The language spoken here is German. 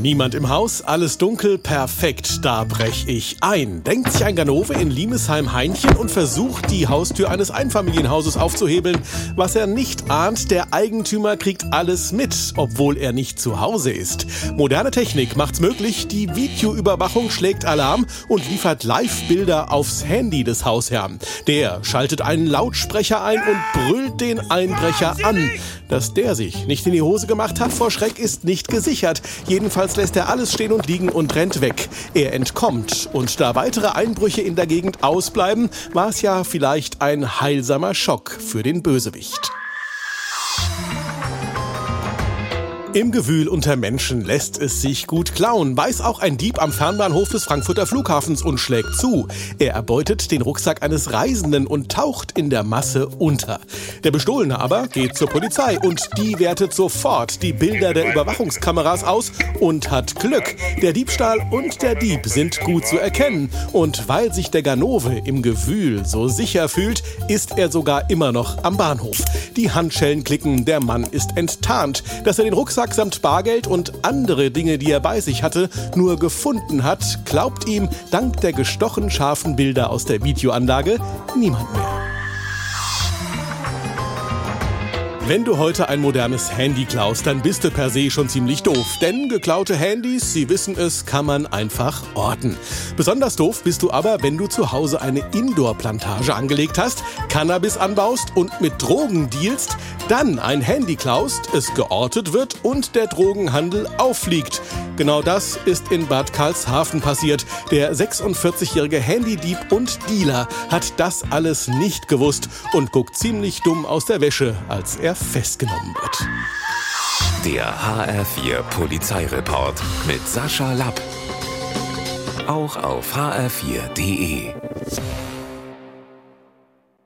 Niemand im Haus, alles dunkel, perfekt, da brech ich ein. Denkt sich ein Ganove in Limesheim-Heinchen und versucht, die Haustür eines Einfamilienhauses aufzuhebeln. Was er nicht ahnt, der Eigentümer kriegt alles mit, obwohl er nicht zu Hause ist. Moderne Technik macht's möglich, die Videoüberwachung schlägt Alarm und liefert Live-Bilder aufs Handy des Hausherrn. Der schaltet einen Lautsprecher ein und brüllt den Einbrecher an. Dass der sich nicht in die Hose gemacht hat vor Schreck ist nicht gesichert. Jedenfalls lässt er alles stehen und liegen und rennt weg. Er entkommt. Und da weitere Einbrüche in der Gegend ausbleiben, war es ja vielleicht ein heilsamer Schock für den Bösewicht. Im Gewühl unter Menschen lässt es sich gut klauen, weiß auch ein Dieb am Fernbahnhof des Frankfurter Flughafens und schlägt zu. Er erbeutet den Rucksack eines Reisenden und taucht in der Masse unter. Der Bestohlene aber geht zur Polizei und die wertet sofort die Bilder der Überwachungskameras aus und hat Glück. Der Diebstahl und der Dieb sind gut zu erkennen. Und weil sich der Ganove im Gewühl so sicher fühlt, ist er sogar immer noch am Bahnhof. Die Handschellen klicken, der Mann ist enttarnt. Dass er den Rucksack Rucksack samt Bargeld und andere Dinge, die er bei sich hatte, nur gefunden hat, glaubt ihm dank der gestochen scharfen Bilder aus der Videoanlage niemand mehr. Wenn du heute ein modernes Handy klaust, dann bist du per se schon ziemlich doof. Denn geklaute Handys, Sie wissen es, kann man einfach orten. Besonders doof bist du aber, wenn du zu Hause eine Indoor-Plantage angelegt hast, Cannabis anbaust und mit Drogen dealst, dann ein Handy klaust, es geortet wird und der Drogenhandel auffliegt. Genau das ist in Bad Karlshafen passiert. Der 46-jährige Handydieb und Dealer hat das alles nicht gewusst und guckt ziemlich dumm aus der Wäsche, als er festgenommen wird. Der HR4 Polizeireport mit Sascha Lapp. Auch auf hr4.de.